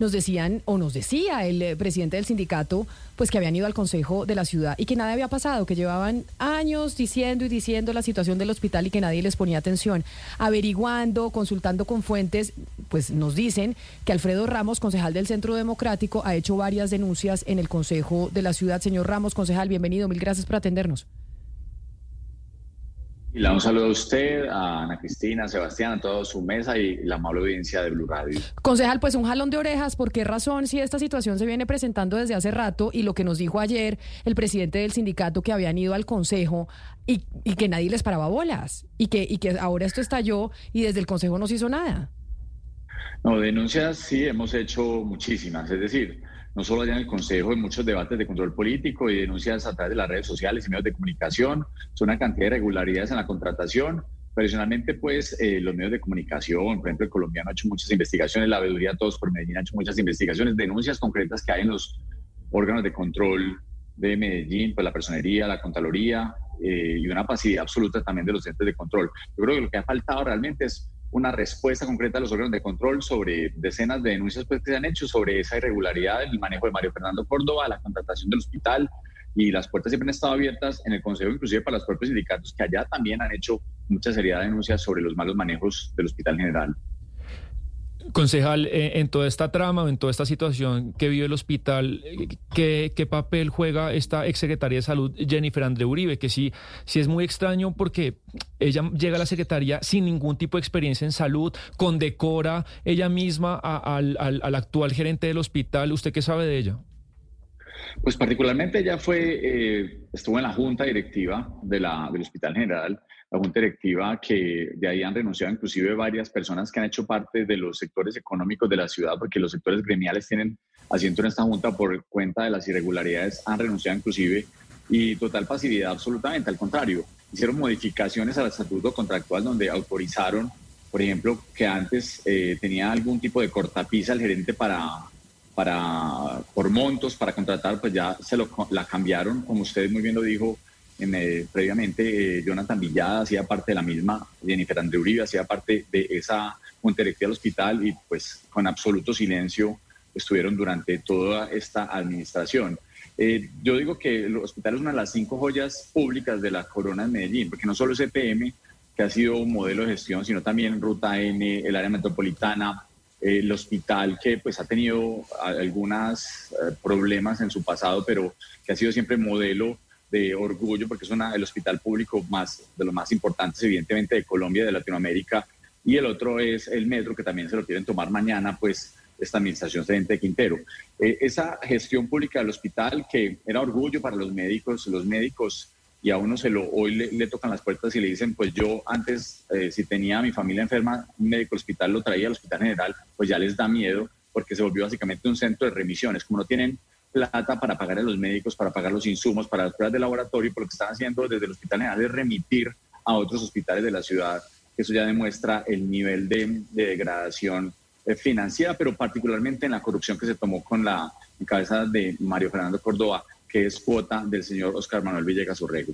Nos decían, o nos decía el eh, presidente del sindicato, pues que habían ido al consejo de la ciudad y que nada había pasado, que llevaban años diciendo y diciendo la situación del hospital y que nadie les ponía atención. Averiguando, consultando con fuentes, pues nos dicen que Alfredo Ramos, concejal del Centro Democrático, ha hecho varias denuncias en el consejo de la ciudad. Señor Ramos, concejal, bienvenido. Mil gracias por atendernos. Y le un saludo a usted, a Ana Cristina, a Sebastián, a toda su mesa y la amable audiencia de Blue Radio. Concejal, pues un jalón de orejas, ¿por qué razón si esta situación se viene presentando desde hace rato y lo que nos dijo ayer el presidente del sindicato que habían ido al consejo y, y que nadie les paraba bolas y que, y que ahora esto estalló y desde el consejo no se hizo nada? No, denuncias sí hemos hecho muchísimas, es decir, no solo allá en el Consejo, en muchos debates de control político y denuncias a través de las redes sociales y medios de comunicación, son una cantidad de irregularidades en la contratación. Personalmente, pues, eh, los medios de comunicación, por ejemplo, el colombiano ha hecho muchas investigaciones, la veeduría Todos por Medellín ha hecho muchas investigaciones, denuncias concretas que hay en los órganos de control de Medellín, pues la personería, la contraloría eh, y una pasividad absoluta también de los entes de control. Yo creo que lo que ha faltado realmente es una respuesta concreta a los órganos de control sobre decenas de denuncias pues, que se han hecho sobre esa irregularidad en el manejo de Mario Fernando Córdoba, la contratación del hospital y las puertas siempre han estado abiertas en el Consejo, inclusive para los propios sindicatos que allá también han hecho mucha seriedad de denuncias sobre los malos manejos del hospital general. Concejal, eh, en toda esta trama en toda esta situación que vive el hospital, ¿qué, ¿qué, papel juega esta exsecretaria de Salud, Jennifer André Uribe? Que sí, sí es muy extraño porque ella llega a la secretaría sin ningún tipo de experiencia en salud, condecora ella misma al, al, al, actual gerente del hospital. ¿Usted qué sabe de ella? Pues particularmente ella fue, eh, estuvo en la junta directiva de la, del Hospital General la junta directiva que de ahí han renunciado inclusive varias personas que han hecho parte de los sectores económicos de la ciudad, porque los sectores gremiales tienen asiento en esta junta por cuenta de las irregularidades, han renunciado inclusive y total pasividad absolutamente, al contrario, hicieron modificaciones al estatuto contractual donde autorizaron, por ejemplo, que antes eh, tenía algún tipo de cortapisa el gerente para, para, por montos, para contratar, pues ya se lo, la cambiaron, como usted muy bien lo dijo, eh, previamente eh, Jonathan Villada hacía parte de la misma, Jennifer André Uribe hacía parte de esa junta directiva del hospital y pues con absoluto silencio estuvieron durante toda esta administración. Eh, yo digo que el hospital es una de las cinco joyas públicas de la corona de Medellín, porque no solo es EPM, que ha sido un modelo de gestión, sino también Ruta N, el área metropolitana, el hospital que pues ha tenido algunos problemas en su pasado, pero que ha sido siempre modelo de orgullo porque es una, el hospital público más, de los más importantes, evidentemente, de Colombia de Latinoamérica. Y el otro es el metro, que también se lo quieren tomar mañana, pues esta administración de Quintero. Eh, esa gestión pública del hospital, que era orgullo para los médicos, los médicos, y a uno se lo, hoy le, tocan las puertas y le dicen, pues yo antes, eh, si tenía a mi familia enferma, un médico hospital lo traía al hospital general, pues ya les da miedo, porque se volvió básicamente un centro de remisiones. Como no tienen plata para pagar a los médicos, para pagar los insumos, para las pruebas de laboratorio, por lo que están haciendo desde el Hospital General es remitir a otros hospitales de la ciudad. Eso ya demuestra el nivel de, degradación eh, financiera, pero particularmente en la corrupción que se tomó con la cabeza de Mario Fernando Córdoba, que es cuota del señor Oscar Manuel Villegas Orrego.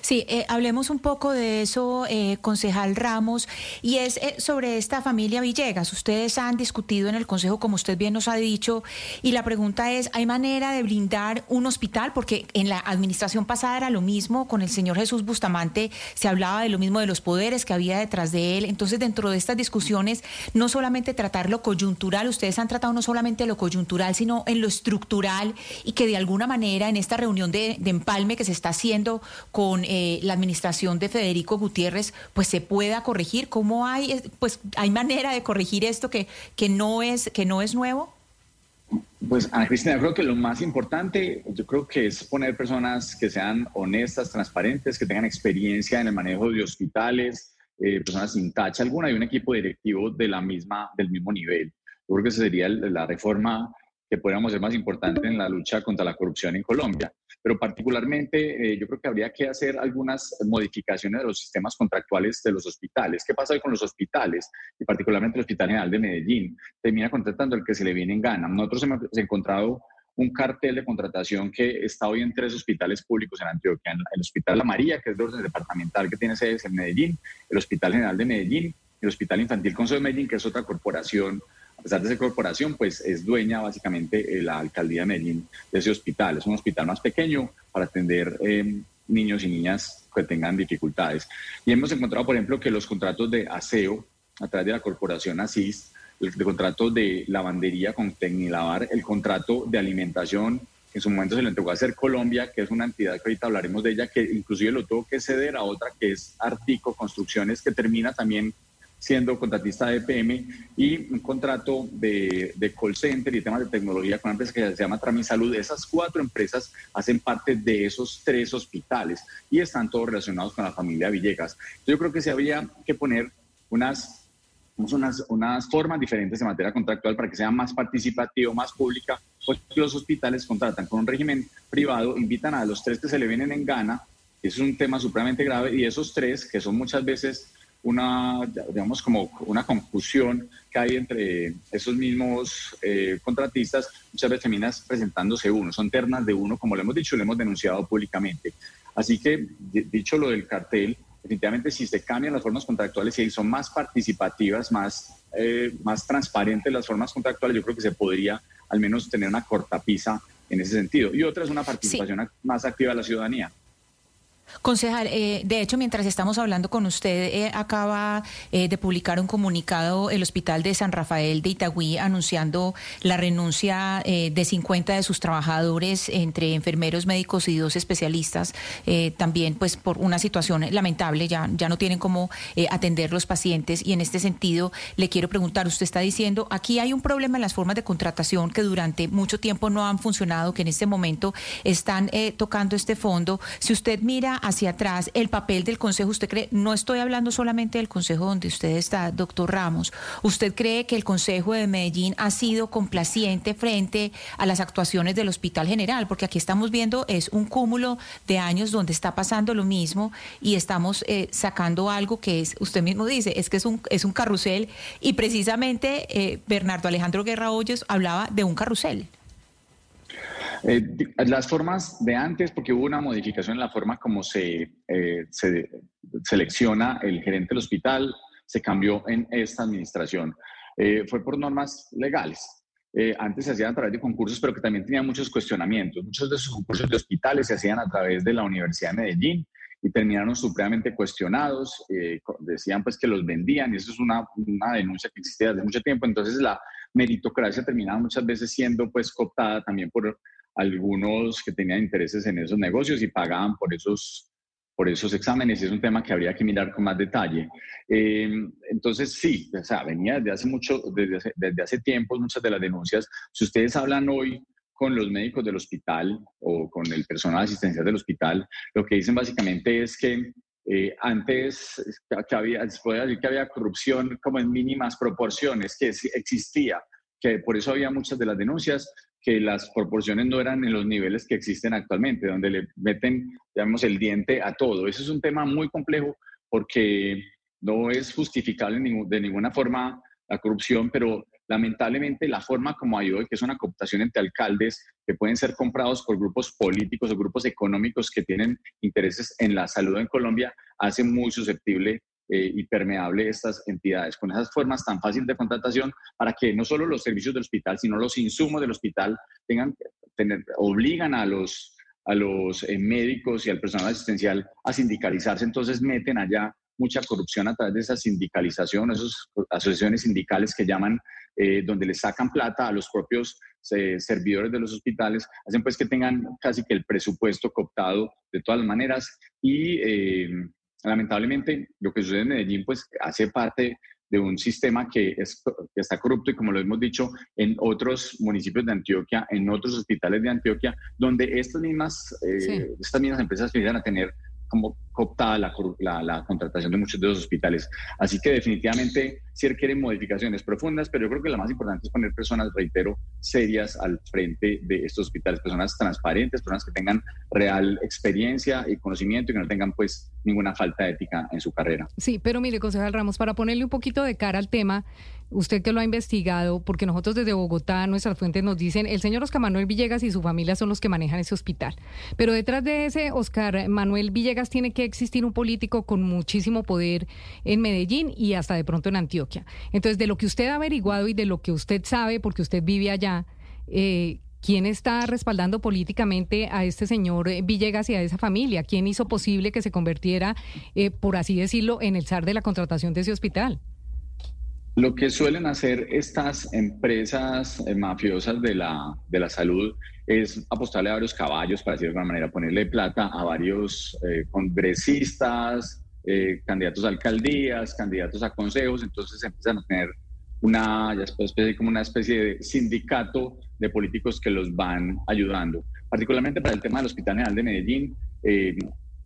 Sí, eh, hablemos un poco de eso, eh, concejal Ramos, y es eh, sobre esta familia Villegas. Ustedes han discutido en el Consejo, como usted bien nos ha dicho, y la pregunta es, ¿hay manera de blindar un hospital? Porque en la administración pasada era lo mismo, con el señor Jesús Bustamante se hablaba de lo mismo de los poderes que había detrás de él. Entonces, dentro de estas discusiones, no solamente tratar lo coyuntural, ustedes han tratado no solamente lo coyuntural, sino en lo estructural, y que de alguna manera en esta reunión de, de empalme que se está haciendo con con eh, la administración de Federico Gutiérrez, pues se pueda corregir? ¿Cómo hay, pues, hay manera de corregir esto que, que, no, es, que no es nuevo? Pues, Ana Cristina, creo que lo más importante, yo creo que es poner personas que sean honestas, transparentes, que tengan experiencia en el manejo de hospitales, eh, personas sin tacha alguna y un equipo directivo de la misma, del mismo nivel. Yo creo que esa sería la reforma que podríamos ser más importante en la lucha contra la corrupción en Colombia. Pero particularmente eh, yo creo que habría que hacer algunas modificaciones de los sistemas contractuales de los hospitales. ¿Qué pasa con los hospitales? Y particularmente el Hospital General de Medellín. Termina contratando el que se le viene en gana. Nosotros hemos encontrado un cartel de contratación que está hoy en tres hospitales públicos en Antioquia. El Hospital La María, que es de orden departamental que tiene sede en Medellín, el Hospital General de Medellín, el Hospital Infantil Consejo de Medellín, que es otra corporación pesar de ser corporación, pues es dueña básicamente eh, la alcaldía de Medellín de ese hospital. Es un hospital más pequeño para atender em, niños y niñas que tengan dificultades. Y hemos encontrado, por ejemplo, que los contratos de aseo a través de la corporación ASIS, el, contrato de lavandería con Tecnilavar, el contrato de alimentación, en su momento se le entregó a Hacer Colombia, que es una entidad que ahorita hablaremos de ella, que inclusive lo tuvo que ceder a otra que es Artico Construcciones, que termina también siendo contratista de EPM y un contrato de, de, call center y temas de tecnología con una empresa que se llama Tramisalud. Esas cuatro empresas hacen parte de esos tres hospitales y están todos relacionados con la familia Villegas. Yo creo que se había que poner unas, unas, unas formas diferentes de materia contractual para que sea más participativo, más pública, porque los hospitales contratan con un régimen privado, invitan a los tres que se le vienen en gana, eso es un tema supremamente grave, y esos tres, que son muchas veces una, digamos, como una confusión que hay entre esos mismos eh, contratistas, muchas veces terminas presentándose uno, son ternas de uno, como lo hemos dicho, lo hemos denunciado públicamente. Así que, dicho lo del cartel, definitivamente si se cambian las formas contractuales y son más participativas, más, eh, más transparentes las formas contractuales, yo creo que se podría al menos tener una cortapisa en ese sentido. Y otra es una participación más activa de la ciudadanía. Concejal, eh, de hecho, mientras estamos hablando con usted, eh, acaba eh, de publicar un comunicado el Hospital de San Rafael de Itagüí anunciando la renuncia de 50 de sus trabajadores, entre enfermeros, médicos y dos especialistas, también pues por una situación lamentable, ya, ya no tienen cómo atender los pacientes. Y en este sentido, le quiero preguntar, usted está diciendo, aquí hay un problema en las formas de contratación que durante mucho tiempo no han funcionado, que en este momento están tocando este fondo. Si usted mira hacia atrás el papel del Consejo, ¿usted cree, no estoy hablando solamente del Consejo donde usted está, doctor Ramos, ¿usted cree que el Consejo de Medellín ha sido complaciente frente a las actuaciones del Hospital General? Porque aquí estamos viendo es un cúmulo de años donde está pasando lo mismo y estamos eh, sacando algo que es, usted mismo dice, es que es un, es un carrusel y precisamente eh, Bernardo Alejandro Guerra Hoyos hablaba de un carrusel. Eh, las formas de antes, porque hubo una modificación en la forma como se, eh, se selecciona el gerente del hospital, se cambió en esta administración. Eh, fue por normas legales. antes se hacían a través de concursos, pero que también tenían muchos cuestionamientos. Muchos de esos concursos de hospitales se hacían a través de la Universidad de Medellín y terminaron supremamente cuestionados. decían pues que los vendían y eso es una, una denuncia que existía desde mucho tiempo. Entonces la meritocracia terminaba muchas veces siendo pues cooptada también por algunos que tenían intereses en esos negocios y pagaban por esos, por esos exámenes. Es un tema que habría que mirar con más detalle. Eh, entonces, sí, o sea, venía desde hace mucho, desde hace, desde hace tiempo muchas de las denuncias. Si ustedes hablan hoy con los médicos del hospital o con el personal asistencial del hospital, lo que dicen básicamente es que eh, antes que había, se puede decir que había corrupción como en mínimas proporciones, que existía, que por eso había muchas de las denuncias, que las proporciones no eran en los niveles que existen actualmente, donde le meten, digamos, el diente a todo. Eso es un tema muy complejo porque no es justificable de ninguna forma la corrupción, pero lamentablemente la forma como hoy, que es una cooptación entre alcaldes que pueden ser comprados por grupos políticos o grupos económicos que tienen intereses en la salud en Colombia, hace muy susceptible eh, y permeable estas entidades, con esas formas tan fáciles de contratación para que no solo los servicios del hospital, sino los insumos del hospital tengan, tener, obligan a los, a los eh, médicos y al personal asistencial a sindicalizarse, entonces meten allá mucha corrupción a través de esa sindicalización, esas asociaciones sindicales que llaman, eh, donde les sacan plata a los propios servidores de los hospitales, hacen pues que tengan casi que el presupuesto cooptado de todas maneras y lamentablemente lo que sucede en Medellín pues hace parte de un sistema que, es, está corrupto y como lo hemos dicho en otros municipios de Antioquia, en otros hospitales de Antioquia, donde estas mismas, eh, estas mismas empresas empiezan a tener como cooptada la, la, contratación de muchos de los hospitales. Así que definitivamente sí requieren modificaciones profundas, pero yo creo que la más importante es poner personas, reitero, serias al frente de estos hospitales, personas transparentes, personas que tengan real experiencia y conocimiento y que no tengan pues ninguna falta ética en su carrera. Sí, pero mire, concejal Ramos, para ponerle un poquito de cara al tema, usted que lo ha investigado, porque nosotros desde Bogotá, nuestras fuentes nos dicen, el señor Oscar Manuel Villegas y su familia son los que manejan ese hospital. Pero detrás de ese Oscar Manuel Villegas tiene que existir un político con muchísimo poder en Medellín y hasta de pronto en Antioquia. Entonces, de lo que usted ha averiguado y de lo que usted sabe, porque usted vive allá, eh, ¿quién está respaldando políticamente a este señor Villegas y a esa familia? ¿Quién hizo posible que se convirtiera, eh, por así decirlo, en el zar de la contratación de ese hospital? Lo que suelen hacer estas empresas eh, mafiosas de la, de la salud es apostarle a varios caballos, para decirlo de alguna manera, ponerle plata a varios eh, congresistas, eh, candidatos a alcaldías, candidatos a consejos, entonces empiezan a tener una, ya especie, como una especie de sindicato de políticos que los van ayudando. Particularmente para el tema del Hospital General de Medellín, pues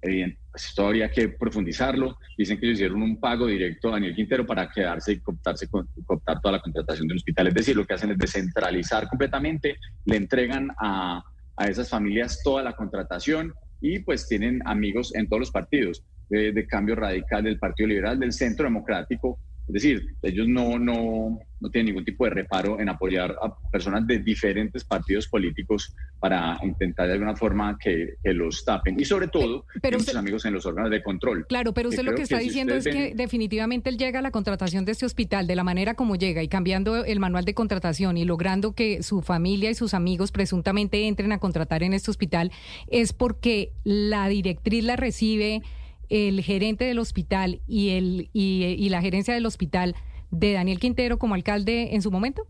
esto habría que profundizarlo. Dicen que ellos hicieron un pago directo a Daniel Quintero para quedarse y cooptarse, cooptar toda la contratación de un hospital. Es decir, lo que hacen es descentralizar completamente, le entregan a, a esas familias toda la contratación y pues tienen amigos en todos los partidos, de, de cambio radical del Partido Liberal, del Centro Democrático, es decir, ellos no, no, no tienen ningún tipo de reparo en apoyar a personas de diferentes partidos políticos para intentar de alguna forma que, los tapen. Y sobre todo, pero sus amigos en los órganos de control. Claro, pero usted lo que está diciendo es que definitivamente él llega a la contratación de este hospital de la manera como llega y cambiando el manual de contratación y logrando que su familia y sus amigos presuntamente entren a contratar en este hospital, es porque la directriz la recibe el gerente del hospital y, el, y, la gerencia del hospital de Daniel Quintero como alcalde en su momento?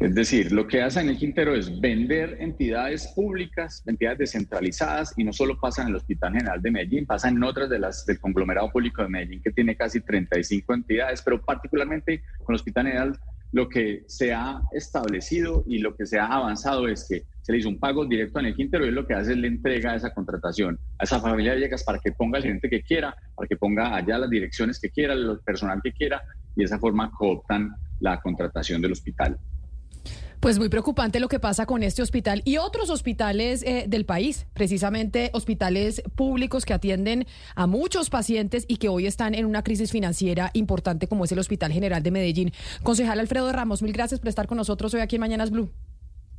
Es decir, lo que hace Daniel Quintero es vender entidades públicas, entidades descentralizadas, y no solo pasa en el Hospital General de Medellín, pasa en otras de las del conglomerado público de Medellín, que tiene casi 35 entidades, pero particularmente con el Hospital General lo que se ha establecido y lo que se ha avanzado es que se le hizo un pago directo en el Quintero y lo que hace es le entrega esa contratación a esa familia Villegas para que ponga el gerente que quiera, para que ponga allá las direcciones que quiera, el personal que quiera y de esa forma cooptan la contratación del hospital. Pues muy preocupante lo que pasa con este hospital y otros hospitales eh, del país, precisamente hospitales públicos que atienden a muchos pacientes y que hoy están en una crisis financiera importante como es el Hospital General de Medellín. Concejal Alfredo Ramos, mil gracias por estar con nosotros hoy aquí en Mañanas Blue.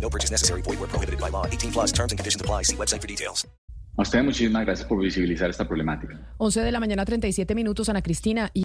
No purchase necessary. Void where prohibited by law. 18 plus terms and conditions apply. See website for details. A usted muchísimas gracias por visibilizar esta problemática. 11 de la mañana, 37 minutos, Ana Cristina. Y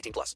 18 plus.